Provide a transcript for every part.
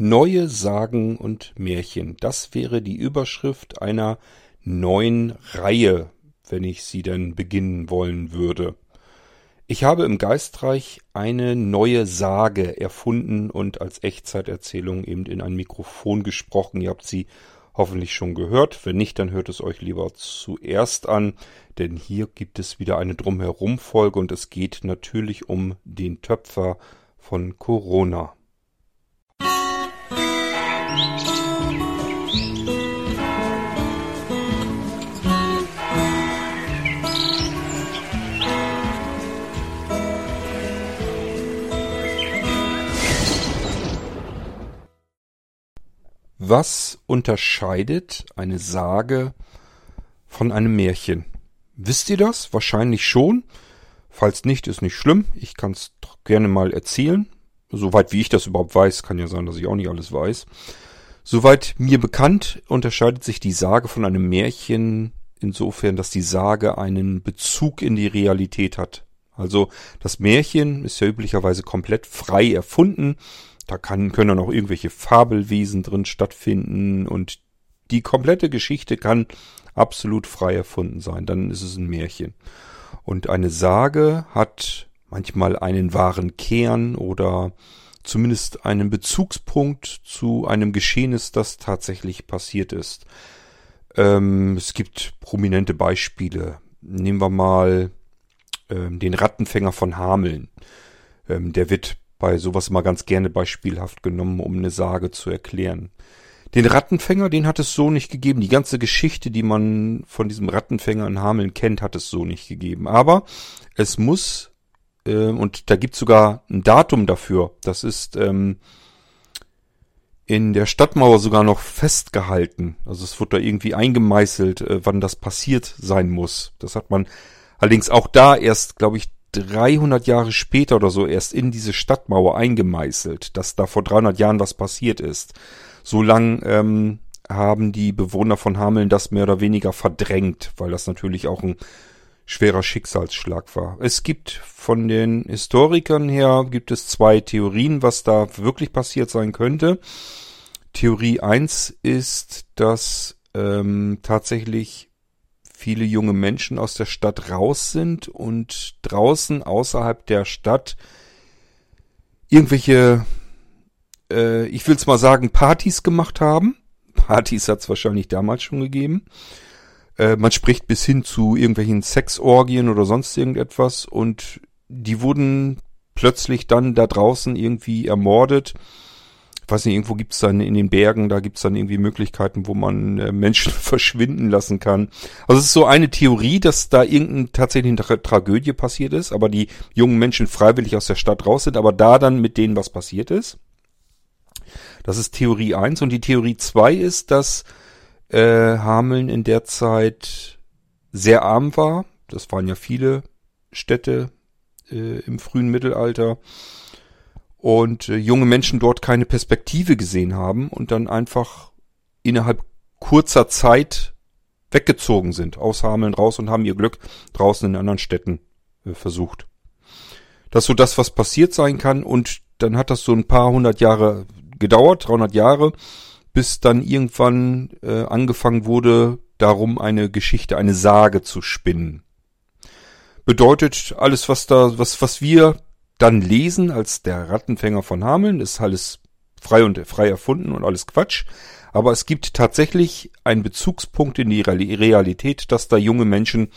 Neue Sagen und Märchen. Das wäre die Überschrift einer neuen Reihe, wenn ich sie denn beginnen wollen würde. Ich habe im Geistreich eine neue Sage erfunden und als Echtzeiterzählung eben in ein Mikrofon gesprochen. Ihr habt sie hoffentlich schon gehört. Wenn nicht, dann hört es euch lieber zuerst an, denn hier gibt es wieder eine Drumherum-Folge und es geht natürlich um den Töpfer von Corona. Was unterscheidet eine Sage von einem Märchen? Wisst ihr das? Wahrscheinlich schon. Falls nicht, ist nicht schlimm. Ich kann es gerne mal erzählen. Soweit wie ich das überhaupt weiß, kann ja sein, dass ich auch nicht alles weiß. Soweit mir bekannt, unterscheidet sich die Sage von einem Märchen insofern, dass die Sage einen Bezug in die Realität hat. Also das Märchen ist ja üblicherweise komplett frei erfunden. Da kann, können dann auch irgendwelche Fabelwesen drin stattfinden und die komplette Geschichte kann absolut frei erfunden sein. Dann ist es ein Märchen. Und eine Sage hat manchmal einen wahren Kern oder zumindest einen Bezugspunkt zu einem Geschehnis, das tatsächlich passiert ist. Ähm, es gibt prominente Beispiele. Nehmen wir mal ähm, den Rattenfänger von Hameln. Ähm, der wird bei sowas mal ganz gerne beispielhaft genommen, um eine Sage zu erklären. Den Rattenfänger, den hat es so nicht gegeben. Die ganze Geschichte, die man von diesem Rattenfänger in Hameln kennt, hat es so nicht gegeben. Aber es muss äh, und da gibt sogar ein Datum dafür. Das ist ähm, in der Stadtmauer sogar noch festgehalten. Also es wird da irgendwie eingemeißelt, äh, wann das passiert sein muss. Das hat man allerdings auch da erst, glaube ich, 300 Jahre später oder so erst in diese Stadtmauer eingemeißelt, dass da vor 300 Jahren was passiert ist. So lang ähm, haben die Bewohner von Hameln das mehr oder weniger verdrängt, weil das natürlich auch ein schwerer Schicksalsschlag war. Es gibt von den Historikern her gibt es zwei Theorien, was da wirklich passiert sein könnte. Theorie eins ist, dass ähm, tatsächlich viele junge Menschen aus der Stadt raus sind und draußen außerhalb der Stadt irgendwelche, äh, ich will es mal sagen, Partys gemacht haben. Partys hat es wahrscheinlich damals schon gegeben. Äh, man spricht bis hin zu irgendwelchen Sexorgien oder sonst irgendetwas und die wurden plötzlich dann da draußen irgendwie ermordet. Weiß nicht, irgendwo gibt's dann in den Bergen, da gibt's dann irgendwie Möglichkeiten, wo man äh, Menschen verschwinden lassen kann. Also es ist so eine Theorie, dass da irgendeine tatsächlich Tra Tragödie passiert ist, aber die jungen Menschen freiwillig aus der Stadt raus sind, aber da dann mit denen was passiert ist. Das ist Theorie eins und die Theorie zwei ist, dass äh, Hameln in der Zeit sehr arm war. Das waren ja viele Städte äh, im frühen Mittelalter. Und äh, junge Menschen dort keine Perspektive gesehen haben und dann einfach innerhalb kurzer Zeit weggezogen sind, aus Hameln raus und haben ihr Glück draußen in anderen Städten äh, versucht. Das ist so das, was passiert sein kann und dann hat das so ein paar hundert Jahre gedauert, 300 Jahre, bis dann irgendwann äh, angefangen wurde, darum eine Geschichte, eine Sage zu spinnen. Bedeutet, alles, was da, was, was wir dann lesen als der Rattenfänger von Hameln, ist alles frei und frei erfunden und alles Quatsch. Aber es gibt tatsächlich einen Bezugspunkt in die Realität, dass da junge Menschen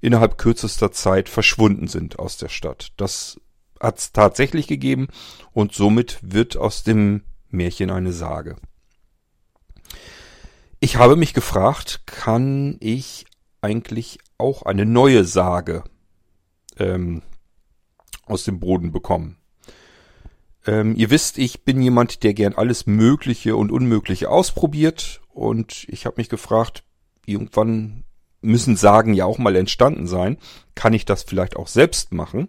innerhalb kürzester Zeit verschwunden sind aus der Stadt. Das hat es tatsächlich gegeben und somit wird aus dem Märchen eine Sage. Ich habe mich gefragt, kann ich eigentlich auch eine neue Sage ähm, aus dem Boden bekommen? Ähm, ihr wisst, ich bin jemand, der gern alles Mögliche und Unmögliche ausprobiert und ich habe mich gefragt, irgendwann müssen Sagen ja auch mal entstanden sein. Kann ich das vielleicht auch selbst machen?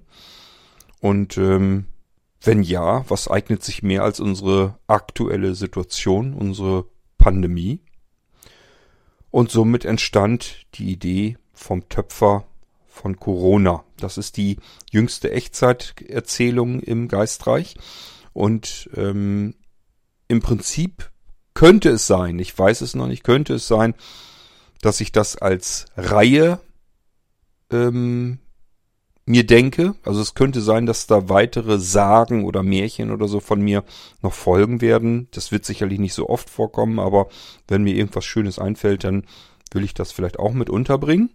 Und ähm, wenn ja, was eignet sich mehr als unsere aktuelle Situation, unsere Pandemie? Und somit entstand die Idee vom Töpfer von Corona. Das ist die jüngste Echtzeiterzählung im Geistreich. Und ähm, im Prinzip könnte es sein, ich weiß es noch nicht, könnte es sein, dass ich das als Reihe ähm, mir denke. Also es könnte sein, dass da weitere Sagen oder Märchen oder so von mir noch folgen werden. Das wird sicherlich nicht so oft vorkommen, aber wenn mir irgendwas Schönes einfällt, dann will ich das vielleicht auch mit unterbringen.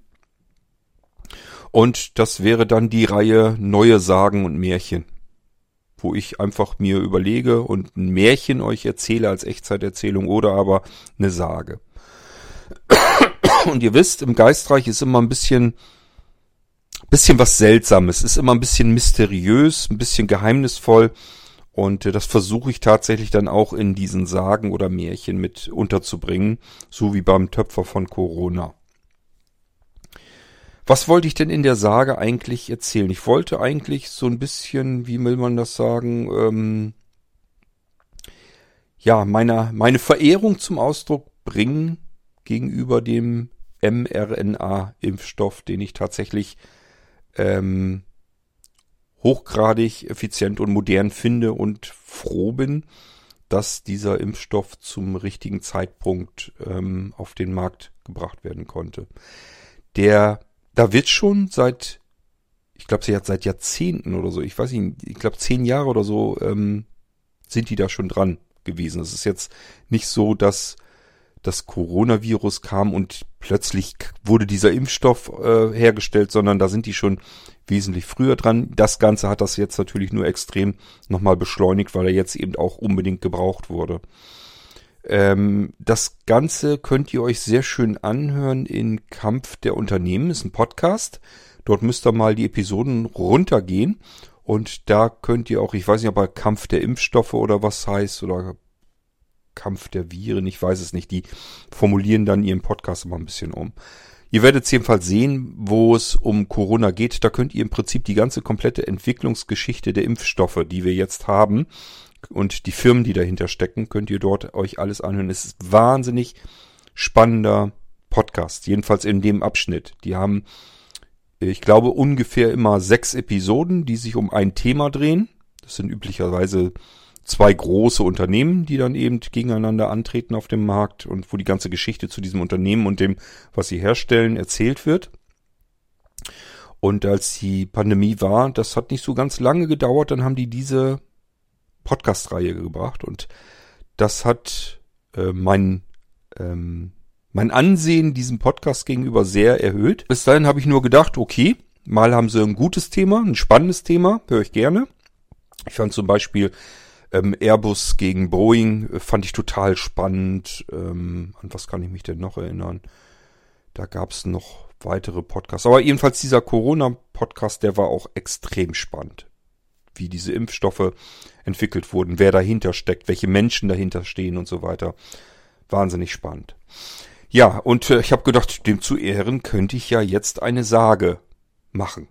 Und das wäre dann die Reihe Neue Sagen und Märchen, wo ich einfach mir überlege und ein Märchen euch erzähle als Echtzeiterzählung oder aber eine Sage. Und ihr wisst, im Geistreich ist immer ein bisschen bisschen was Seltsames, ist immer ein bisschen mysteriös, ein bisschen geheimnisvoll. Und äh, das versuche ich tatsächlich dann auch in diesen Sagen oder Märchen mit unterzubringen, so wie beim Töpfer von Corona. Was wollte ich denn in der Sage eigentlich erzählen? Ich wollte eigentlich so ein bisschen, wie will man das sagen, ähm, ja, meine, meine Verehrung zum Ausdruck bringen gegenüber dem mRNA-Impfstoff, den ich tatsächlich ähm, hochgradig effizient und modern finde und froh bin, dass dieser Impfstoff zum richtigen Zeitpunkt ähm, auf den Markt gebracht werden konnte. Der, da wird schon seit, ich glaube, sie hat seit Jahrzehnten oder so, ich weiß nicht, ich glaube zehn Jahre oder so ähm, sind die da schon dran gewesen. Es ist jetzt nicht so, dass das Coronavirus kam und plötzlich wurde dieser Impfstoff äh, hergestellt, sondern da sind die schon wesentlich früher dran. Das Ganze hat das jetzt natürlich nur extrem nochmal beschleunigt, weil er jetzt eben auch unbedingt gebraucht wurde. Ähm, das Ganze könnt ihr euch sehr schön anhören in Kampf der Unternehmen, ist ein Podcast. Dort müsst ihr mal die Episoden runtergehen und da könnt ihr auch, ich weiß nicht, ob er Kampf der Impfstoffe oder was heißt oder Kampf der Viren, ich weiß es nicht. Die formulieren dann ihren Podcast immer ein bisschen um. Ihr werdet es jedenfalls sehen, wo es um Corona geht. Da könnt ihr im Prinzip die ganze komplette Entwicklungsgeschichte der Impfstoffe, die wir jetzt haben, und die Firmen, die dahinter stecken, könnt ihr dort euch alles anhören. Es ist wahnsinnig spannender Podcast, jedenfalls in dem Abschnitt. Die haben, ich glaube, ungefähr immer sechs Episoden, die sich um ein Thema drehen. Das sind üblicherweise zwei große Unternehmen, die dann eben gegeneinander antreten auf dem Markt und wo die ganze Geschichte zu diesem Unternehmen und dem, was sie herstellen, erzählt wird. Und als die Pandemie war, das hat nicht so ganz lange gedauert, dann haben die diese Podcast-Reihe gebracht und das hat äh, mein ähm, mein Ansehen diesem Podcast gegenüber sehr erhöht. Bis dahin habe ich nur gedacht, okay, mal haben sie ein gutes Thema, ein spannendes Thema, höre ich gerne. Ich fand zum Beispiel ähm, Airbus gegen Boeing äh, fand ich total spannend. Ähm, an was kann ich mich denn noch erinnern? Da gab es noch weitere Podcasts. Aber jedenfalls dieser Corona-Podcast, der war auch extrem spannend. Wie diese Impfstoffe entwickelt wurden, wer dahinter steckt, welche Menschen dahinter stehen und so weiter. Wahnsinnig spannend. Ja, und äh, ich habe gedacht, dem zu Ehren könnte ich ja jetzt eine Sage machen.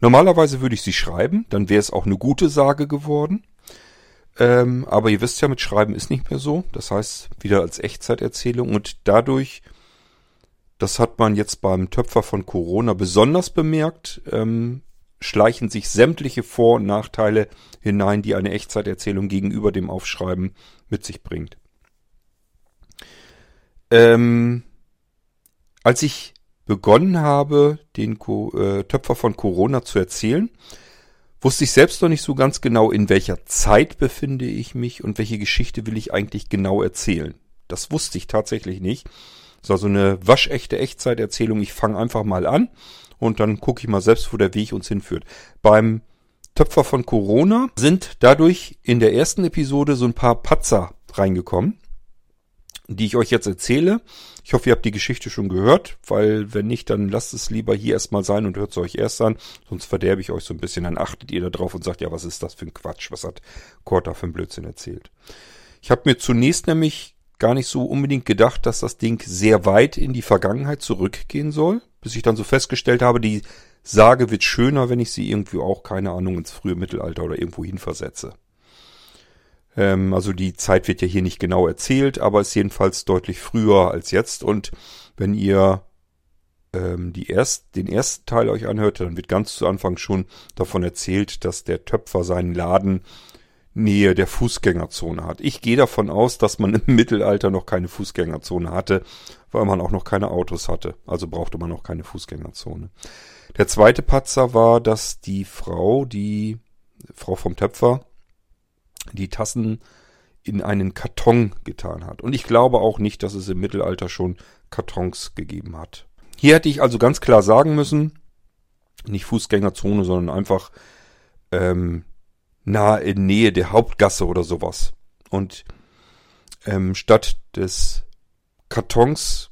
Normalerweise würde ich sie schreiben, dann wäre es auch eine gute Sage geworden. Ähm, aber ihr wisst ja, mit Schreiben ist nicht mehr so. Das heißt, wieder als Echtzeiterzählung. Und dadurch, das hat man jetzt beim Töpfer von Corona besonders bemerkt, ähm, schleichen sich sämtliche Vor- und Nachteile hinein, die eine Echtzeiterzählung gegenüber dem Aufschreiben mit sich bringt. Ähm, als ich begonnen habe, den Co äh, Töpfer von Corona zu erzählen, wusste ich selbst noch nicht so ganz genau, in welcher Zeit befinde ich mich und welche Geschichte will ich eigentlich genau erzählen. Das wusste ich tatsächlich nicht. Das war so eine waschechte Echtzeiterzählung. Ich fange einfach mal an und dann gucke ich mal selbst, wo der Weg uns hinführt. Beim Töpfer von Corona sind dadurch in der ersten Episode so ein paar Patzer reingekommen die ich euch jetzt erzähle. Ich hoffe, ihr habt die Geschichte schon gehört, weil wenn nicht, dann lasst es lieber hier erstmal sein und hört es euch erst an, sonst verderbe ich euch so ein bisschen. Dann achtet ihr da drauf und sagt, ja, was ist das für ein Quatsch? Was hat Kurt da für ein Blödsinn erzählt? Ich habe mir zunächst nämlich gar nicht so unbedingt gedacht, dass das Ding sehr weit in die Vergangenheit zurückgehen soll, bis ich dann so festgestellt habe, die Sage wird schöner, wenn ich sie irgendwie auch, keine Ahnung, ins frühe Mittelalter oder irgendwo hin versetze. Ähm, also die Zeit wird ja hier nicht genau erzählt, aber ist jedenfalls deutlich früher als jetzt. Und wenn ihr ähm, die erst, den ersten Teil euch anhört, dann wird ganz zu Anfang schon davon erzählt, dass der Töpfer seinen Laden Nähe der Fußgängerzone hat. Ich gehe davon aus, dass man im Mittelalter noch keine Fußgängerzone hatte, weil man auch noch keine Autos hatte. Also brauchte man noch keine Fußgängerzone. Der zweite Patzer war, dass die Frau, die Frau vom Töpfer, die Tassen in einen Karton getan hat. Und ich glaube auch nicht, dass es im Mittelalter schon Kartons gegeben hat. Hier hätte ich also ganz klar sagen müssen, nicht Fußgängerzone, sondern einfach ähm, nah in Nähe der Hauptgasse oder sowas. Und ähm, statt des Kartons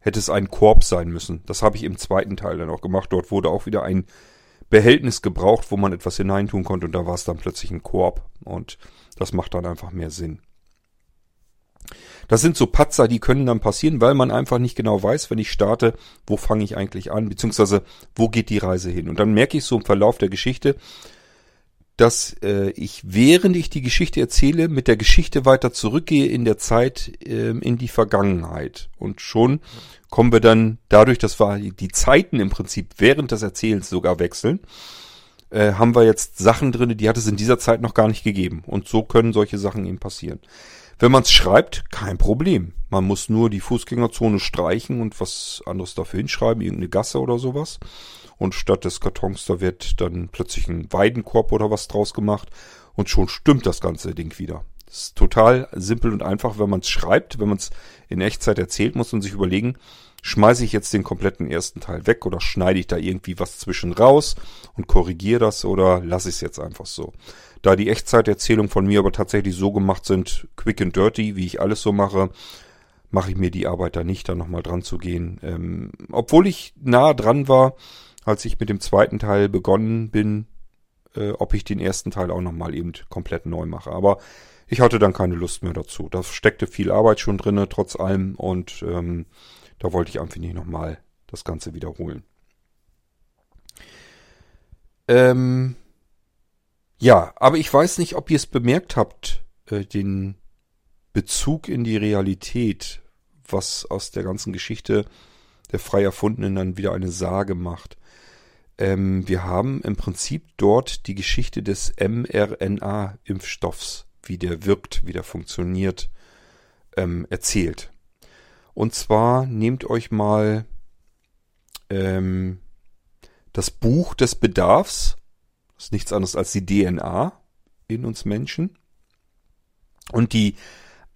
hätte es ein Korb sein müssen. Das habe ich im zweiten Teil dann auch gemacht. Dort wurde auch wieder ein Behältnis gebraucht, wo man etwas hineintun konnte und da war es dann plötzlich ein Korb. Und das macht dann einfach mehr Sinn. Das sind so Patzer, die können dann passieren, weil man einfach nicht genau weiß, wenn ich starte, wo fange ich eigentlich an, beziehungsweise wo geht die Reise hin. Und dann merke ich so im Verlauf der Geschichte, dass äh, ich, während ich die Geschichte erzähle, mit der Geschichte weiter zurückgehe in der Zeit äh, in die Vergangenheit. Und schon kommen wir dann dadurch, dass wir die Zeiten im Prinzip während des Erzählens sogar wechseln, äh, haben wir jetzt Sachen drin, die hat es in dieser Zeit noch gar nicht gegeben. Und so können solche Sachen eben passieren. Wenn man es schreibt, kein Problem. Man muss nur die Fußgängerzone streichen und was anderes dafür hinschreiben, irgendeine Gasse oder sowas und statt des Kartons, da wird dann plötzlich ein Weidenkorb oder was draus gemacht und schon stimmt das ganze Ding wieder. Das ist total simpel und einfach, wenn man es schreibt, wenn man es in Echtzeit erzählt, muss man sich überlegen, schmeiße ich jetzt den kompletten ersten Teil weg oder schneide ich da irgendwie was zwischen raus und korrigiere das oder lasse ich es jetzt einfach so. Da die Echtzeiterzählungen von mir aber tatsächlich so gemacht sind, quick and dirty, wie ich alles so mache, mache ich mir die Arbeit da nicht, da nochmal dran zu gehen. Ähm, obwohl ich nah dran war, als ich mit dem zweiten Teil begonnen bin, äh, ob ich den ersten Teil auch nochmal eben komplett neu mache. Aber ich hatte dann keine Lust mehr dazu. Da steckte viel Arbeit schon drinne, trotz allem, und ähm, da wollte ich einfach nicht nochmal das Ganze wiederholen. Ähm, ja, aber ich weiß nicht, ob ihr es bemerkt habt, äh, den Bezug in die Realität, was aus der ganzen Geschichte der frei erfundenen dann wieder eine Sage macht. Ähm, wir haben im Prinzip dort die Geschichte des mRNA-Impfstoffs, wie der wirkt, wie der funktioniert, ähm, erzählt. Und zwar nehmt euch mal ähm, das Buch des Bedarfs, das ist nichts anderes als die DNA in uns Menschen, und die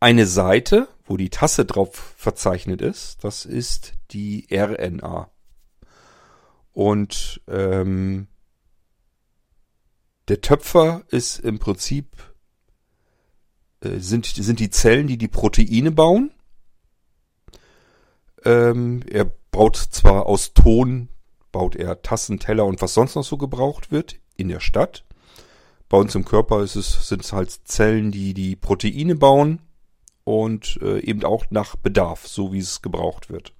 eine Seite, wo die Tasse drauf verzeichnet ist, das ist die RNA. Und ähm, der Töpfer ist im Prinzip äh, sind sind die Zellen, die die Proteine bauen. Ähm, er baut zwar aus Ton, baut er Tassen, Teller und was sonst noch so gebraucht wird in der Stadt. Bei uns im Körper ist es, sind es halt Zellen, die die Proteine bauen und äh, eben auch nach Bedarf, so wie es gebraucht wird.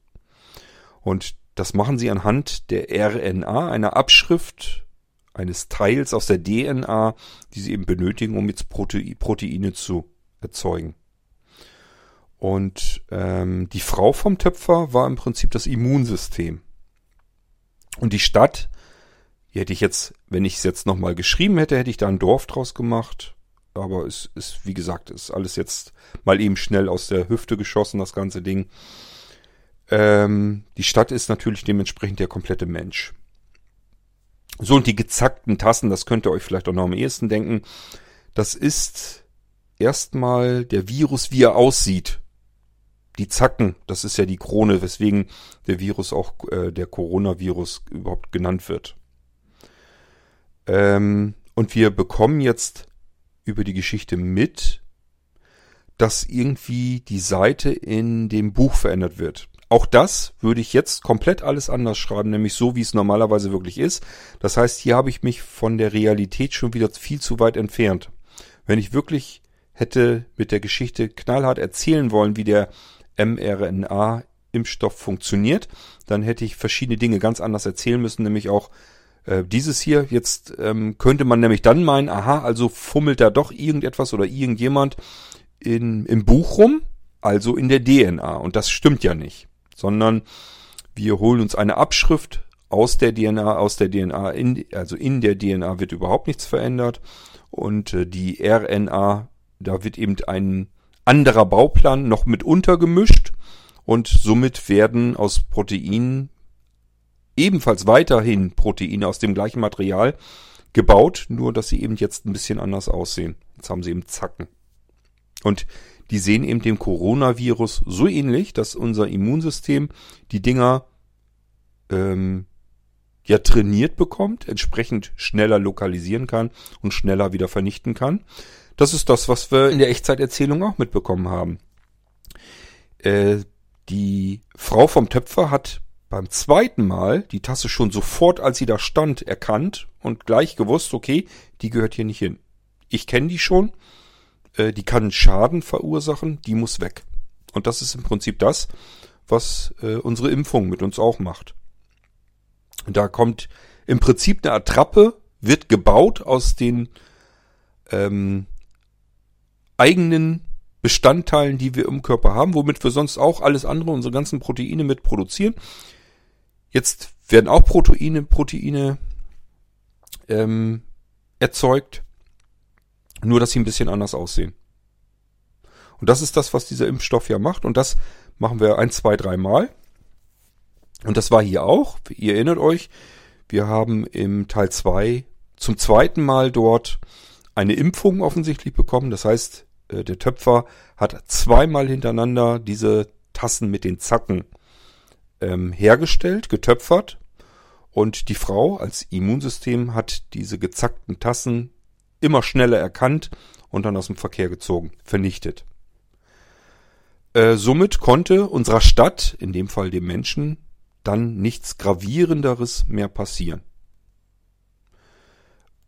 Und das machen sie anhand der RNA, einer Abschrift eines Teils aus der DNA, die sie eben benötigen, um jetzt Proteine zu erzeugen. Und ähm, die Frau vom Töpfer war im Prinzip das Immunsystem. Und die Stadt, die hätte ich jetzt, wenn ich es jetzt nochmal geschrieben hätte, hätte ich da ein Dorf draus gemacht. Aber es ist, wie gesagt, ist alles jetzt mal eben schnell aus der Hüfte geschossen, das ganze Ding. Ähm, die Stadt ist natürlich dementsprechend der komplette Mensch. So, und die gezackten Tassen, das könnt ihr euch vielleicht auch noch am ehesten denken. Das ist erstmal der Virus, wie er aussieht. Die Zacken, das ist ja die Krone, weswegen der Virus auch äh, der Coronavirus überhaupt genannt wird. Ähm, und wir bekommen jetzt über die Geschichte mit, dass irgendwie die Seite in dem Buch verändert wird. Auch das würde ich jetzt komplett alles anders schreiben, nämlich so, wie es normalerweise wirklich ist. Das heißt, hier habe ich mich von der Realität schon wieder viel zu weit entfernt. Wenn ich wirklich hätte mit der Geschichte knallhart erzählen wollen, wie der mRNA-Impfstoff funktioniert, dann hätte ich verschiedene Dinge ganz anders erzählen müssen, nämlich auch äh, dieses hier. Jetzt ähm, könnte man nämlich dann meinen, aha, also fummelt da doch irgendetwas oder irgendjemand in, im Buch rum, also in der DNA. Und das stimmt ja nicht sondern wir holen uns eine Abschrift aus der DNA, aus der DNA, in, also in der DNA wird überhaupt nichts verändert. Und äh, die RNA, da wird eben ein anderer Bauplan noch mit untergemischt. Und somit werden aus Proteinen ebenfalls weiterhin Proteine aus dem gleichen Material gebaut, nur dass sie eben jetzt ein bisschen anders aussehen. Jetzt haben sie eben Zacken. Und die sehen eben dem Coronavirus so ähnlich, dass unser Immunsystem die Dinger ähm, ja trainiert bekommt, entsprechend schneller lokalisieren kann und schneller wieder vernichten kann. Das ist das, was wir in der Echtzeiterzählung auch mitbekommen haben. Äh, die Frau vom Töpfer hat beim zweiten Mal die Tasse schon sofort, als sie da stand, erkannt und gleich gewusst, okay, die gehört hier nicht hin. Ich kenne die schon, äh, die kann Schaden verursachen, die muss weg. Und das ist im Prinzip das, was äh, unsere Impfung mit uns auch macht. Da kommt im Prinzip eine Attrappe, wird gebaut aus den ähm, eigenen Bestandteilen, die wir im Körper haben, womit wir sonst auch alles andere, unsere ganzen Proteine mit produzieren. Jetzt werden auch Proteine, Proteine ähm, erzeugt, nur dass sie ein bisschen anders aussehen. Und das ist das, was dieser Impfstoff ja macht. Und das machen wir ein, zwei, drei Mal. Und das war hier auch. Ihr erinnert euch, wir haben im Teil zwei zum zweiten Mal dort eine Impfung offensichtlich bekommen. Das heißt, äh, der Töpfer hat zweimal hintereinander diese Tassen mit den Zacken ähm, hergestellt, getöpfert. Und die Frau als Immunsystem hat diese gezackten Tassen immer schneller erkannt und dann aus dem Verkehr gezogen, vernichtet. Äh, somit konnte unserer Stadt, in dem Fall dem Menschen, dann nichts gravierenderes mehr passieren.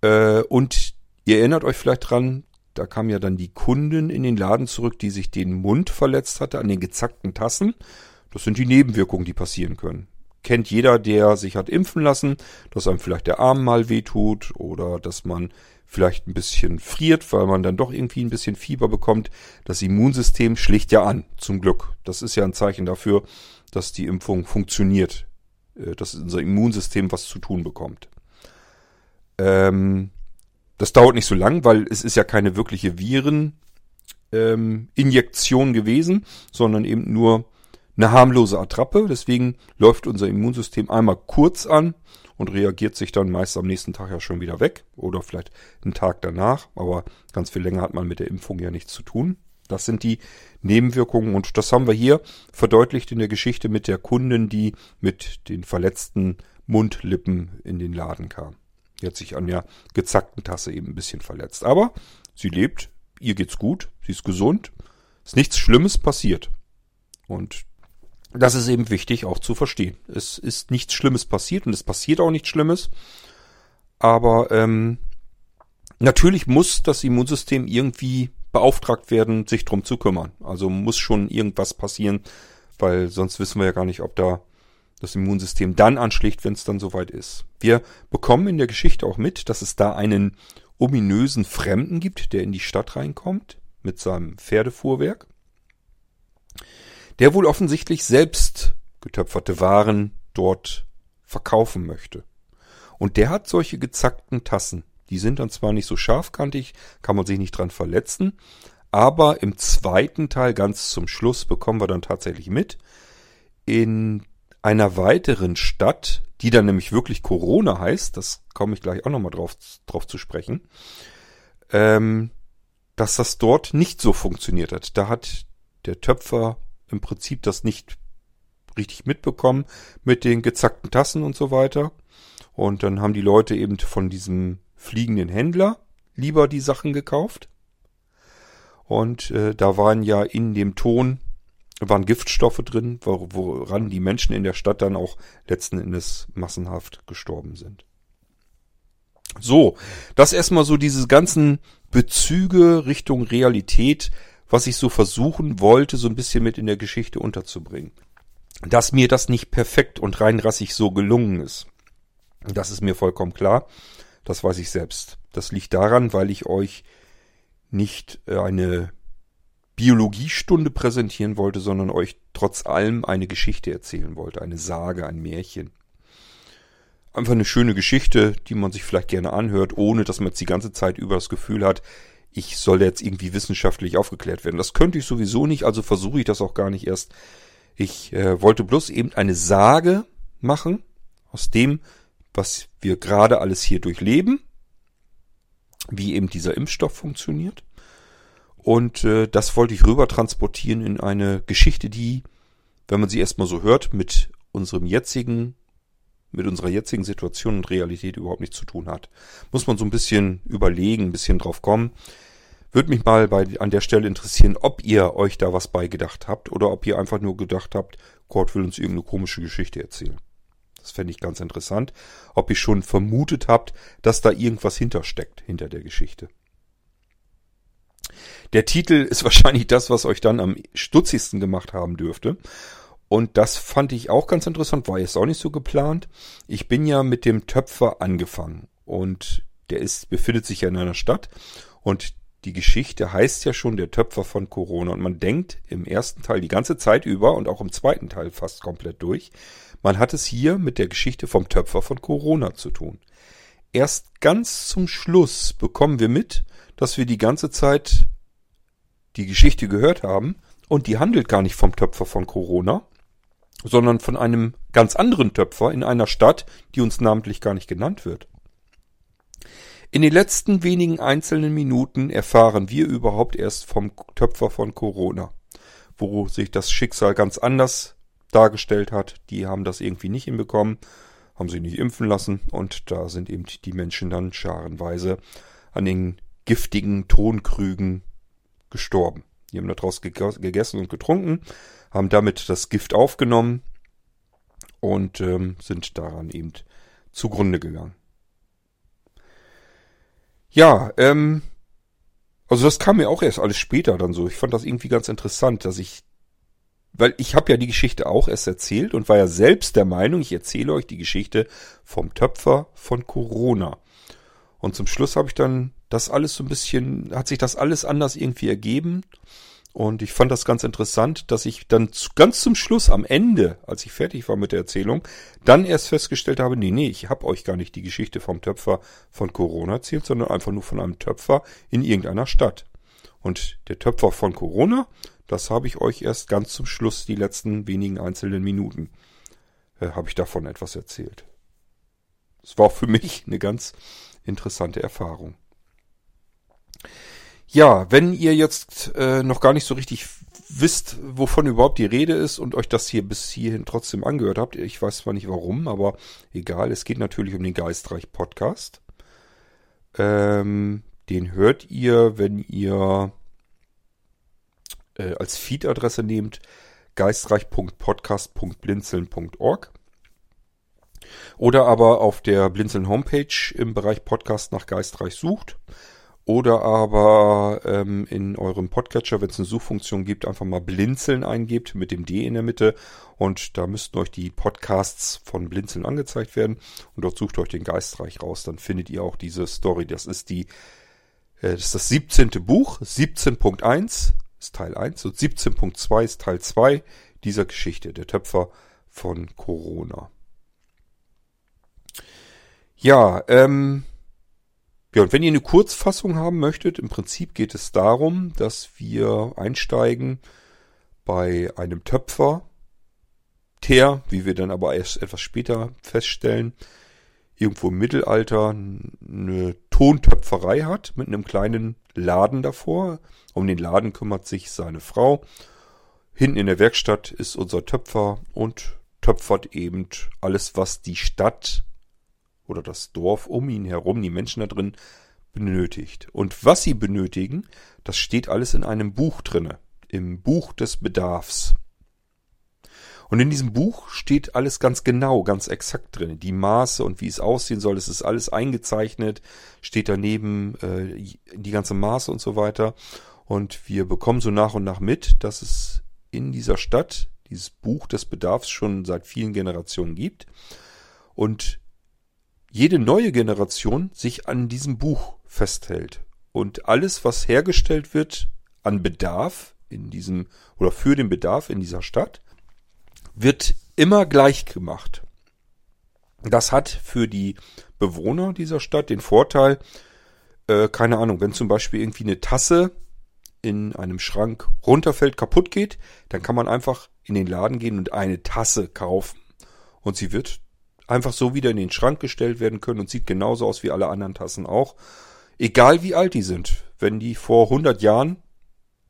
Äh, und ihr erinnert euch vielleicht dran, da kam ja dann die Kundin in den Laden zurück, die sich den Mund verletzt hatte an den gezackten Tassen. Das sind die Nebenwirkungen, die passieren können. Kennt jeder, der sich hat impfen lassen, dass einem vielleicht der Arm mal wehtut oder dass man vielleicht ein bisschen friert, weil man dann doch irgendwie ein bisschen Fieber bekommt. Das Immunsystem schlicht ja an, zum Glück. Das ist ja ein Zeichen dafür, dass die Impfung funktioniert, äh, dass unser Immunsystem was zu tun bekommt. Ähm, das dauert nicht so lang, weil es ist ja keine wirkliche Vireninjektion ähm, gewesen, sondern eben nur eine harmlose Attrappe. Deswegen läuft unser Immunsystem einmal kurz an und reagiert sich dann meist am nächsten Tag ja schon wieder weg oder vielleicht einen Tag danach. Aber ganz viel länger hat man mit der Impfung ja nichts zu tun. Das sind die Nebenwirkungen und das haben wir hier verdeutlicht in der Geschichte mit der Kundin, die mit den verletzten Mundlippen in den Laden kam. Die hat sich an der gezackten Tasse eben ein bisschen verletzt. Aber sie lebt, ihr geht's gut, sie ist gesund, ist nichts Schlimmes passiert. Und das ist eben wichtig auch zu verstehen. Es ist nichts Schlimmes passiert und es passiert auch nichts Schlimmes. Aber ähm, natürlich muss das Immunsystem irgendwie beauftragt werden, sich drum zu kümmern. Also muss schon irgendwas passieren, weil sonst wissen wir ja gar nicht, ob da das Immunsystem dann anschlägt, wenn es dann soweit ist. Wir bekommen in der Geschichte auch mit, dass es da einen ominösen Fremden gibt, der in die Stadt reinkommt mit seinem Pferdefuhrwerk, der wohl offensichtlich selbst getöpferte Waren dort verkaufen möchte. Und der hat solche gezackten Tassen. Die sind dann zwar nicht so scharfkantig, kann man sich nicht dran verletzen, aber im zweiten Teil ganz zum Schluss bekommen wir dann tatsächlich mit, in einer weiteren Stadt, die dann nämlich wirklich Corona heißt, das komme ich gleich auch nochmal drauf, drauf zu sprechen, ähm, dass das dort nicht so funktioniert hat. Da hat der Töpfer im Prinzip das nicht richtig mitbekommen mit den gezackten Tassen und so weiter. Und dann haben die Leute eben von diesem fliegenden Händler lieber die Sachen gekauft. Und äh, da waren ja in dem Ton waren Giftstoffe drin, woran die Menschen in der Stadt dann auch letzten Endes massenhaft gestorben sind. So, das erstmal so diese ganzen Bezüge Richtung Realität, was ich so versuchen wollte, so ein bisschen mit in der Geschichte unterzubringen. Dass mir das nicht perfekt und reinrassig so gelungen ist, das ist mir vollkommen klar. Das weiß ich selbst. Das liegt daran, weil ich euch nicht äh, eine Biologiestunde präsentieren wollte, sondern euch trotz allem eine Geschichte erzählen wollte, eine Sage, ein Märchen. einfach eine schöne Geschichte, die man sich vielleicht gerne anhört, ohne dass man jetzt die ganze Zeit über das Gefühl hat, ich soll jetzt irgendwie wissenschaftlich aufgeklärt werden. Das könnte ich sowieso nicht, also versuche ich das auch gar nicht erst. Ich äh, wollte bloß eben eine Sage machen aus dem, was wir gerade alles hier durchleben, wie eben dieser Impfstoff funktioniert. Und äh, das wollte ich rüber transportieren in eine Geschichte, die, wenn man sie erstmal so hört, mit unserem jetzigen mit unserer jetzigen Situation und Realität überhaupt nichts zu tun hat. Muss man so ein bisschen überlegen, ein bisschen drauf kommen. Würde mich mal bei, an der Stelle interessieren, ob ihr euch da was beigedacht habt oder ob ihr einfach nur gedacht habt, Gott will uns irgendeine komische Geschichte erzählen. Das fände ich ganz interessant. Ob ihr schon vermutet habt, dass da irgendwas hintersteckt, hinter der Geschichte. Der Titel ist wahrscheinlich das, was euch dann am stutzigsten gemacht haben dürfte. Und das fand ich auch ganz interessant, war jetzt auch nicht so geplant. Ich bin ja mit dem Töpfer angefangen und der ist, befindet sich ja in einer Stadt und die Geschichte heißt ja schon der Töpfer von Corona und man denkt im ersten Teil die ganze Zeit über und auch im zweiten Teil fast komplett durch, man hat es hier mit der Geschichte vom Töpfer von Corona zu tun. Erst ganz zum Schluss bekommen wir mit, dass wir die ganze Zeit die Geschichte gehört haben und die handelt gar nicht vom Töpfer von Corona, sondern von einem ganz anderen Töpfer in einer Stadt, die uns namentlich gar nicht genannt wird. In den letzten wenigen einzelnen Minuten erfahren wir überhaupt erst vom Töpfer von Corona, wo sich das Schicksal ganz anders dargestellt hat. Die haben das irgendwie nicht hinbekommen, haben sich nicht impfen lassen und da sind eben die Menschen dann scharenweise an den giftigen Tonkrügen gestorben. Die haben daraus gegessen und getrunken, haben damit das Gift aufgenommen und ähm, sind daran eben zugrunde gegangen. Ja, ähm, also das kam mir auch erst alles später dann so. Ich fand das irgendwie ganz interessant, dass ich, weil ich habe ja die Geschichte auch erst erzählt und war ja selbst der Meinung, ich erzähle euch die Geschichte vom Töpfer von Corona. Und zum Schluss habe ich dann das alles so ein bisschen, hat sich das alles anders irgendwie ergeben und ich fand das ganz interessant, dass ich dann zu, ganz zum Schluss, am Ende, als ich fertig war mit der Erzählung, dann erst festgestellt habe, nee, nee, ich habe euch gar nicht die Geschichte vom Töpfer von Corona erzählt, sondern einfach nur von einem Töpfer in irgendeiner Stadt. Und der Töpfer von Corona, das habe ich euch erst ganz zum Schluss, die letzten wenigen einzelnen Minuten, äh, habe ich davon etwas erzählt. Es war für mich eine ganz interessante Erfahrung. Ja, wenn ihr jetzt äh, noch gar nicht so richtig wisst, wovon überhaupt die Rede ist und euch das hier bis hierhin trotzdem angehört habt, ich weiß zwar nicht warum, aber egal, es geht natürlich um den Geistreich Podcast. Ähm, den hört ihr, wenn ihr äh, als Feed-Adresse nehmt geistreich.podcast.blinzeln.org oder aber auf der Blinzeln Homepage im Bereich Podcast nach Geistreich sucht oder aber ähm, in eurem Podcatcher, wenn es eine Suchfunktion gibt, einfach mal Blinzeln eingebt mit dem D in der Mitte. Und da müssten euch die Podcasts von Blinzeln angezeigt werden. Und dort sucht euch den Geistreich raus. Dann findet ihr auch diese Story. Das ist die, äh, das ist das 17. Buch. 17.1 ist Teil 1 und 17.2 ist Teil 2 dieser Geschichte. Der Töpfer von Corona. Ja, ähm, ja, und wenn ihr eine Kurzfassung haben möchtet, im Prinzip geht es darum, dass wir einsteigen bei einem Töpfer, der, wie wir dann aber erst etwas später feststellen, irgendwo im Mittelalter eine Tontöpferei hat mit einem kleinen Laden davor. Um den Laden kümmert sich seine Frau. Hinten in der Werkstatt ist unser Töpfer und töpfert eben alles, was die Stadt oder das Dorf um ihn herum, die Menschen da drin, benötigt. Und was sie benötigen, das steht alles in einem Buch drinne, im Buch des Bedarfs. Und in diesem Buch steht alles ganz genau, ganz exakt drin. Die Maße und wie es aussehen soll, es ist alles eingezeichnet, steht daneben äh, die ganze Maße und so weiter. Und wir bekommen so nach und nach mit, dass es in dieser Stadt dieses Buch des Bedarfs schon seit vielen Generationen gibt. Und jede neue Generation sich an diesem Buch festhält. Und alles, was hergestellt wird an Bedarf in diesem oder für den Bedarf in dieser Stadt, wird immer gleich gemacht. Das hat für die Bewohner dieser Stadt den Vorteil, äh, keine Ahnung, wenn zum Beispiel irgendwie eine Tasse in einem Schrank runterfällt, kaputt geht, dann kann man einfach in den Laden gehen und eine Tasse kaufen. Und sie wird einfach so wieder in den Schrank gestellt werden können und sieht genauso aus wie alle anderen Tassen auch. Egal wie alt die sind. Wenn die vor 100 Jahren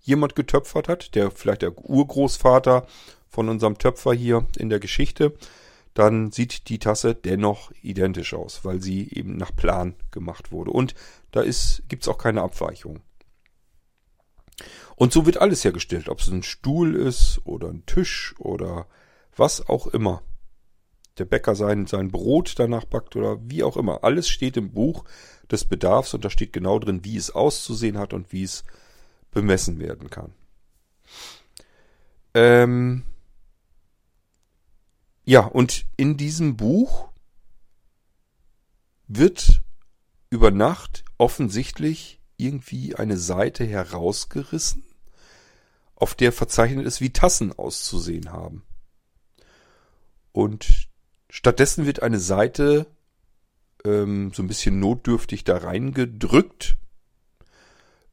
jemand getöpfert hat, der vielleicht der Urgroßvater von unserem Töpfer hier in der Geschichte, dann sieht die Tasse dennoch identisch aus, weil sie eben nach Plan gemacht wurde. Und da gibt es auch keine Abweichung. Und so wird alles hergestellt, ob es ein Stuhl ist oder ein Tisch oder was auch immer. Der Bäcker sein, sein Brot danach backt oder wie auch immer. Alles steht im Buch des Bedarfs und da steht genau drin, wie es auszusehen hat und wie es bemessen werden kann. Ähm ja, und in diesem Buch wird über Nacht offensichtlich irgendwie eine Seite herausgerissen, auf der verzeichnet ist, wie Tassen auszusehen haben. Und stattdessen wird eine Seite ähm, so ein bisschen notdürftig da reingedrückt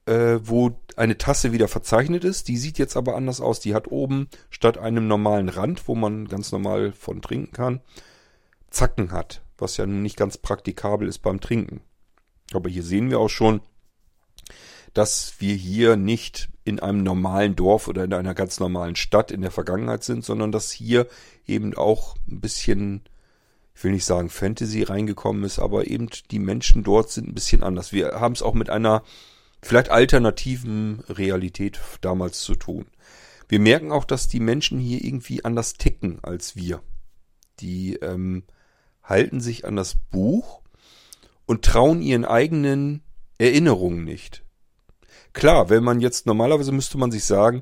äh, wo eine Tasse wieder verzeichnet ist. Die sieht jetzt aber anders aus. Die hat oben statt einem normalen Rand, wo man ganz normal von trinken kann, Zacken hat, was ja nun nicht ganz praktikabel ist beim Trinken. Aber hier sehen wir auch schon, dass wir hier nicht in einem normalen Dorf oder in einer ganz normalen Stadt in der Vergangenheit sind, sondern dass hier eben auch ein bisschen, ich will nicht sagen Fantasy reingekommen ist, aber eben die Menschen dort sind ein bisschen anders. Wir haben es auch mit einer vielleicht alternativen Realität damals zu tun. Wir merken auch, dass die Menschen hier irgendwie anders ticken als wir. Die ähm, halten sich an das Buch und trauen ihren eigenen Erinnerungen nicht. Klar, wenn man jetzt normalerweise müsste man sich sagen,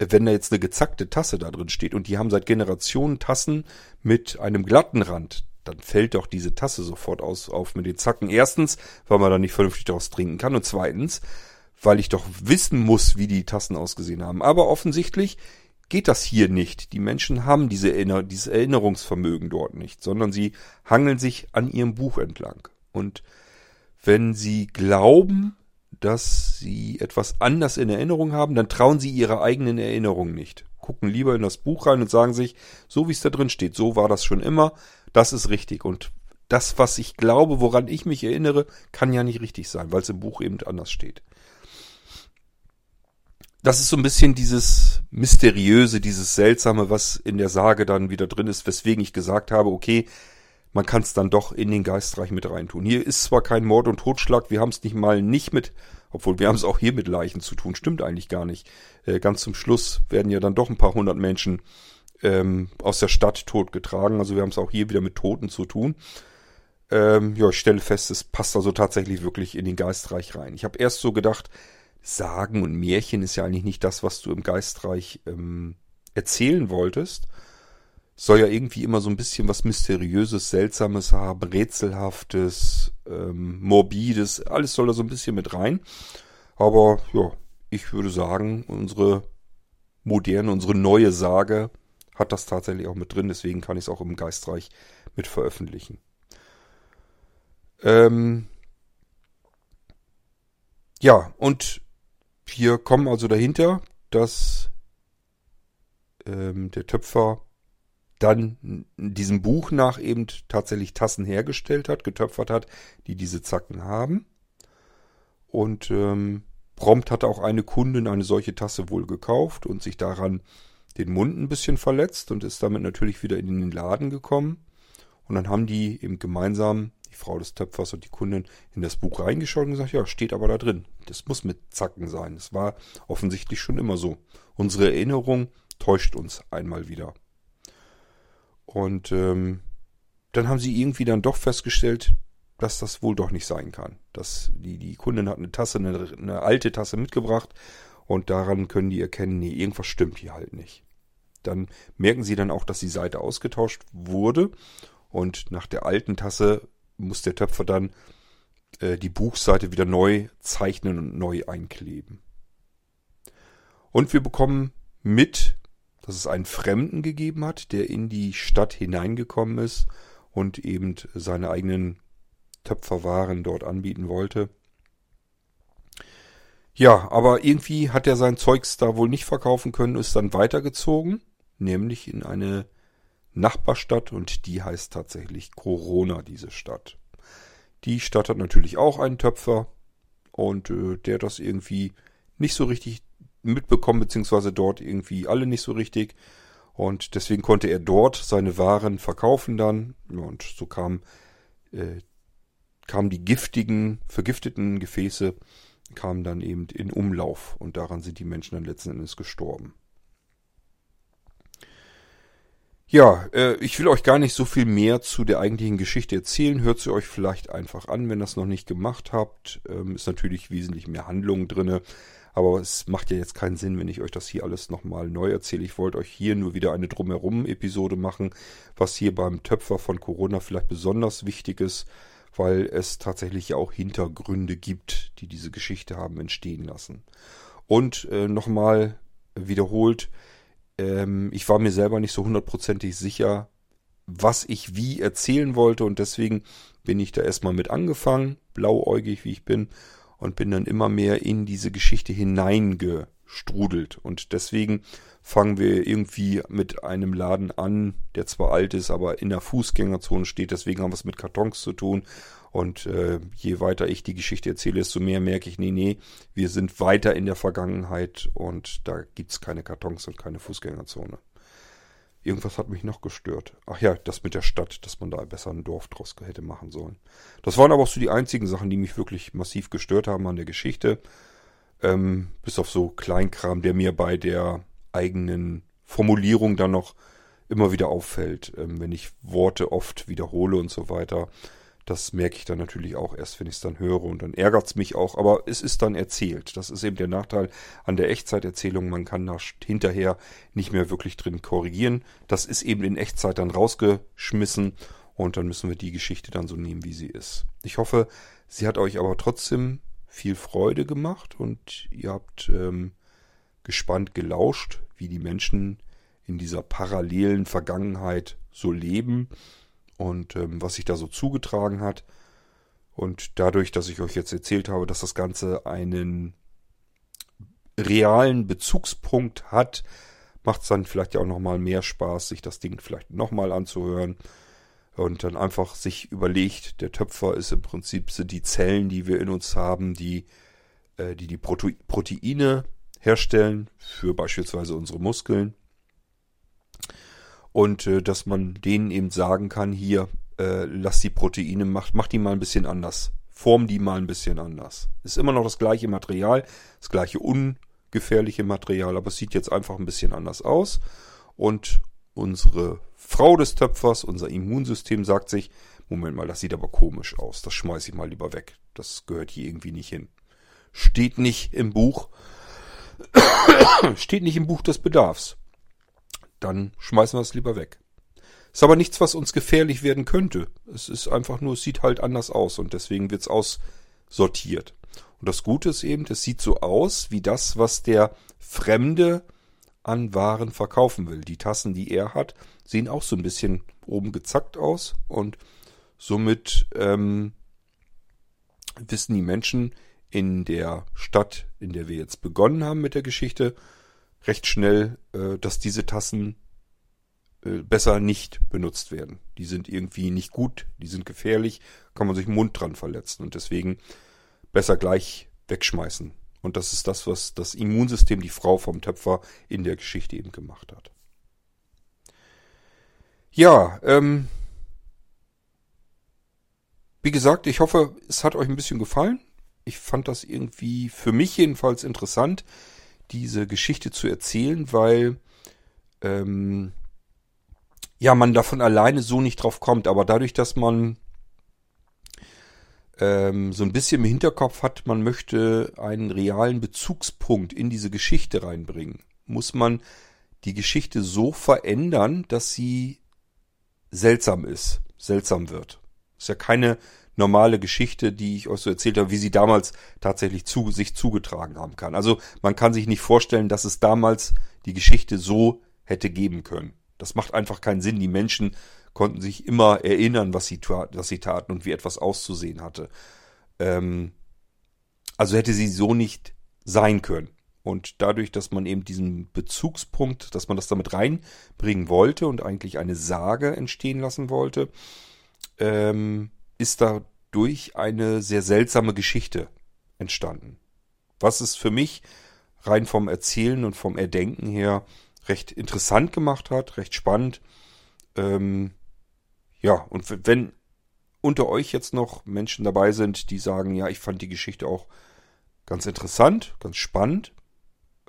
wenn da jetzt eine gezackte Tasse da drin steht und die haben seit Generationen Tassen mit einem glatten Rand, dann fällt doch diese Tasse sofort aus, auf mit den Zacken. Erstens, weil man da nicht vernünftig daraus trinken kann und zweitens, weil ich doch wissen muss, wie die Tassen ausgesehen haben. Aber offensichtlich geht das hier nicht. Die Menschen haben diese Erinner dieses Erinnerungsvermögen dort nicht, sondern sie hangeln sich an ihrem Buch entlang. Und wenn sie glauben, dass sie etwas anders in Erinnerung haben, dann trauen sie ihre eigenen Erinnerungen nicht. Gucken lieber in das Buch rein und sagen sich, so wie es da drin steht, so war das schon immer, das ist richtig. Und das, was ich glaube, woran ich mich erinnere, kann ja nicht richtig sein, weil es im Buch eben anders steht. Das ist so ein bisschen dieses Mysteriöse, dieses Seltsame, was in der Sage dann wieder drin ist, weswegen ich gesagt habe, okay, man kann es dann doch in den Geistreich mit reintun. Hier ist zwar kein Mord und Totschlag, wir haben es nicht mal nicht mit, obwohl wir haben es auch hier mit Leichen zu tun, stimmt eigentlich gar nicht. Äh, ganz zum Schluss werden ja dann doch ein paar hundert Menschen ähm, aus der Stadt totgetragen. Also wir haben es auch hier wieder mit Toten zu tun. Ähm, ja, ich stelle fest, es passt also tatsächlich wirklich in den Geistreich rein. Ich habe erst so gedacht, Sagen und Märchen ist ja eigentlich nicht das, was du im Geistreich ähm, erzählen wolltest. Soll ja irgendwie immer so ein bisschen was Mysteriöses, Seltsames haben, Rätselhaftes, ähm, Morbides, alles soll da so ein bisschen mit rein. Aber ja, ich würde sagen, unsere moderne, unsere neue Sage hat das tatsächlich auch mit drin, deswegen kann ich es auch im Geistreich mit veröffentlichen. Ähm ja, und wir kommen also dahinter, dass ähm, der Töpfer dann diesem Buch nach eben tatsächlich Tassen hergestellt hat, getöpfert hat, die diese Zacken haben. Und ähm, prompt hat auch eine Kundin eine solche Tasse wohl gekauft und sich daran den Mund ein bisschen verletzt und ist damit natürlich wieder in den Laden gekommen. Und dann haben die eben gemeinsam, die Frau des Töpfers und die Kundin, in das Buch reingeschaut und gesagt, ja, steht aber da drin. Das muss mit Zacken sein. Das war offensichtlich schon immer so. Unsere Erinnerung täuscht uns einmal wieder. Und ähm, dann haben sie irgendwie dann doch festgestellt, dass das wohl doch nicht sein kann. Dass die, die Kundin hat eine Tasse, eine, eine alte Tasse mitgebracht und daran können die erkennen, nee, irgendwas stimmt hier halt nicht. Dann merken sie dann auch, dass die Seite ausgetauscht wurde und nach der alten Tasse muss der Töpfer dann äh, die Buchseite wieder neu zeichnen und neu einkleben. Und wir bekommen mit, dass es einen Fremden gegeben hat, der in die Stadt hineingekommen ist und eben seine eigenen Töpferwaren dort anbieten wollte. Ja, aber irgendwie hat er sein Zeugs da wohl nicht verkaufen können, ist dann weitergezogen, nämlich in eine Nachbarstadt und die heißt tatsächlich Corona, diese Stadt. Die Stadt hat natürlich auch einen Töpfer und äh, der das irgendwie nicht so richtig mitbekommen, beziehungsweise dort irgendwie alle nicht so richtig. Und deswegen konnte er dort seine Waren verkaufen dann. Und so kam, äh, kamen die giftigen, vergifteten Gefäße kamen dann eben in Umlauf und daran sind die Menschen dann letzten Endes gestorben. Ja, äh, ich will euch gar nicht so viel mehr zu der eigentlichen Geschichte erzählen. Hört sie euch vielleicht einfach an, wenn ihr das noch nicht gemacht habt. Ähm, ist natürlich wesentlich mehr Handlung drinne, aber es macht ja jetzt keinen Sinn, wenn ich euch das hier alles nochmal neu erzähle. Ich wollte euch hier nur wieder eine Drumherum-Episode machen, was hier beim Töpfer von Corona vielleicht besonders wichtig ist, weil es tatsächlich ja auch Hintergründe gibt, die diese Geschichte haben entstehen lassen. Und äh, nochmal wiederholt, ähm, ich war mir selber nicht so hundertprozentig sicher, was ich wie erzählen wollte und deswegen bin ich da erstmal mit angefangen, blauäugig wie ich bin und bin dann immer mehr in diese Geschichte hineingestrudelt. Und deswegen fangen wir irgendwie mit einem Laden an, der zwar alt ist, aber in der Fußgängerzone steht, deswegen haben wir es mit Kartons zu tun und äh, je weiter ich die Geschichte erzähle, desto mehr merke ich, nee, nee, wir sind weiter in der Vergangenheit und da gibt's keine Kartons und keine Fußgängerzone. Irgendwas hat mich noch gestört. Ach ja, das mit der Stadt, dass man da besser ein Dorf draus hätte machen sollen. Das waren aber auch so die einzigen Sachen, die mich wirklich massiv gestört haben an der Geschichte. Ähm, bis auf so Kleinkram, der mir bei der eigenen Formulierung dann noch immer wieder auffällt, ähm, wenn ich Worte oft wiederhole und so weiter. Das merke ich dann natürlich auch erst, wenn ich es dann höre und dann ärgert es mich auch, aber es ist dann erzählt. Das ist eben der Nachteil an der Echtzeiterzählung. Man kann da hinterher nicht mehr wirklich drin korrigieren. Das ist eben in Echtzeit dann rausgeschmissen und dann müssen wir die Geschichte dann so nehmen, wie sie ist. Ich hoffe, sie hat euch aber trotzdem viel Freude gemacht und ihr habt ähm, gespannt gelauscht, wie die Menschen in dieser parallelen Vergangenheit so leben und ähm, was sich da so zugetragen hat. Und dadurch, dass ich euch jetzt erzählt habe, dass das Ganze einen realen Bezugspunkt hat, macht es dann vielleicht ja auch nochmal mehr Spaß, sich das Ding vielleicht nochmal anzuhören und dann einfach sich überlegt, der Töpfer ist im Prinzip sind die Zellen, die wir in uns haben, die äh, die, die Proteine herstellen für beispielsweise unsere Muskeln und äh, dass man denen eben sagen kann, hier, äh, lass die Proteine, mach, mach die mal ein bisschen anders. Form die mal ein bisschen anders. Ist immer noch das gleiche Material, das gleiche ungefährliche Material, aber es sieht jetzt einfach ein bisschen anders aus. Und unsere Frau des Töpfers, unser Immunsystem sagt sich, Moment mal, das sieht aber komisch aus, das schmeiße ich mal lieber weg. Das gehört hier irgendwie nicht hin. Steht nicht im Buch. Steht nicht im Buch des Bedarfs dann schmeißen wir es lieber weg. Ist aber nichts, was uns gefährlich werden könnte. Es ist einfach nur, es sieht halt anders aus und deswegen wird es aussortiert. Und das Gute ist eben, es sieht so aus wie das, was der Fremde an Waren verkaufen will. Die Tassen, die er hat, sehen auch so ein bisschen oben gezackt aus und somit ähm, wissen die Menschen in der Stadt, in der wir jetzt begonnen haben mit der Geschichte, recht schnell, äh, dass diese Tassen äh, besser nicht benutzt werden. Die sind irgendwie nicht gut, die sind gefährlich, kann man sich im Mund dran verletzen und deswegen besser gleich wegschmeißen. Und das ist das, was das Immunsystem, die Frau vom Töpfer in der Geschichte eben gemacht hat. Ja, ähm, wie gesagt, ich hoffe, es hat euch ein bisschen gefallen. Ich fand das irgendwie für mich jedenfalls interessant diese Geschichte zu erzählen, weil ähm, ja man davon alleine so nicht drauf kommt. Aber dadurch, dass man ähm, so ein bisschen im Hinterkopf hat, man möchte einen realen Bezugspunkt in diese Geschichte reinbringen, muss man die Geschichte so verändern, dass sie seltsam ist, seltsam wird. Ist ja keine normale Geschichte, die ich euch so erzählt habe, wie sie damals tatsächlich zu, sich zugetragen haben kann. Also man kann sich nicht vorstellen, dass es damals die Geschichte so hätte geben können. Das macht einfach keinen Sinn. Die Menschen konnten sich immer erinnern, was sie, was sie taten und wie etwas auszusehen hatte. Ähm, also hätte sie so nicht sein können. Und dadurch, dass man eben diesen Bezugspunkt, dass man das damit reinbringen wollte und eigentlich eine Sage entstehen lassen wollte, ähm, ist dadurch eine sehr seltsame Geschichte entstanden. Was es für mich rein vom Erzählen und vom Erdenken her recht interessant gemacht hat, recht spannend. Ähm, ja, und wenn unter euch jetzt noch Menschen dabei sind, die sagen, ja, ich fand die Geschichte auch ganz interessant, ganz spannend,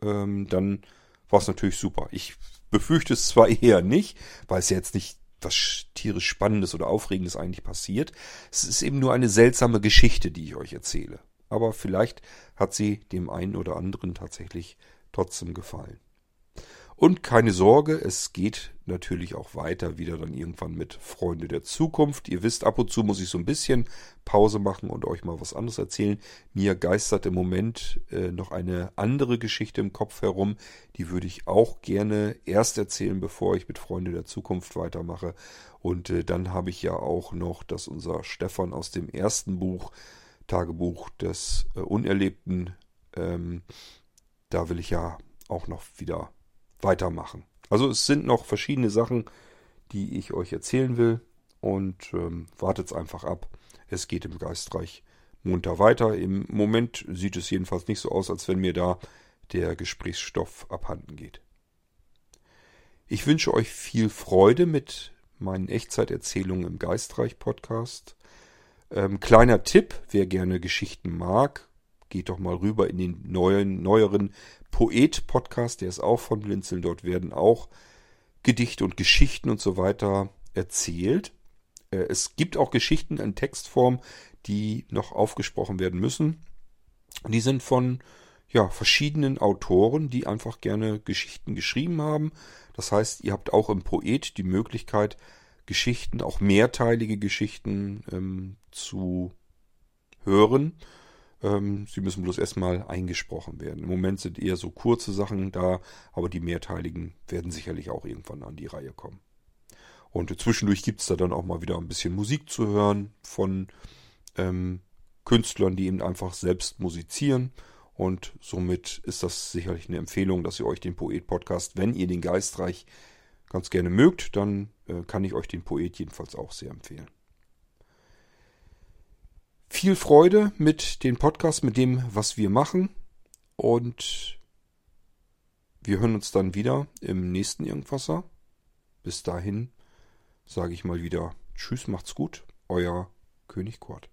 ähm, dann war es natürlich super. Ich befürchte es zwar eher nicht, weil es ja jetzt nicht was tierisch Spannendes oder Aufregendes eigentlich passiert. Es ist eben nur eine seltsame Geschichte, die ich euch erzähle. Aber vielleicht hat sie dem einen oder anderen tatsächlich trotzdem gefallen. Und keine Sorge, es geht natürlich auch weiter wieder dann irgendwann mit Freunde der Zukunft. Ihr wisst, ab und zu muss ich so ein bisschen Pause machen und euch mal was anderes erzählen. Mir geistert im Moment äh, noch eine andere Geschichte im Kopf herum. Die würde ich auch gerne erst erzählen, bevor ich mit Freunde der Zukunft weitermache. Und äh, dann habe ich ja auch noch, dass unser Stefan aus dem ersten Buch, Tagebuch des äh, Unerlebten, ähm, da will ich ja auch noch wieder weitermachen. Also es sind noch verschiedene Sachen, die ich euch erzählen will und ähm, wartet einfach ab. Es geht im Geistreich munter weiter. Im Moment sieht es jedenfalls nicht so aus, als wenn mir da der Gesprächsstoff abhanden geht. Ich wünsche euch viel Freude mit meinen Echtzeiterzählungen im Geistreich Podcast. Ähm, kleiner Tipp, wer gerne Geschichten mag, geht doch mal rüber in den neuen, neueren Poet-Podcast, der ist auch von Blinzeln. Dort werden auch Gedichte und Geschichten und so weiter erzählt. Äh, es gibt auch Geschichten in Textform, die noch aufgesprochen werden müssen. Die sind von ja, verschiedenen Autoren, die einfach gerne Geschichten geschrieben haben. Das heißt, ihr habt auch im Poet die Möglichkeit, Geschichten, auch mehrteilige Geschichten ähm, zu hören. Ähm, sie müssen bloß erstmal eingesprochen werden. Im Moment sind eher so kurze Sachen da, aber die mehrteiligen werden sicherlich auch irgendwann an die Reihe kommen. Und zwischendurch gibt es da dann auch mal wieder ein bisschen Musik zu hören von ähm, Künstlern, die eben einfach selbst musizieren. Und somit ist das sicherlich eine Empfehlung, dass ihr euch den Poet-Podcast, wenn ihr den Geistreich ganz gerne mögt, dann äh, kann ich euch den Poet jedenfalls auch sehr empfehlen viel Freude mit den Podcasts, mit dem, was wir machen. Und wir hören uns dann wieder im nächsten Irgendwasser. Bis dahin sage ich mal wieder Tschüss, macht's gut, euer König Kurt.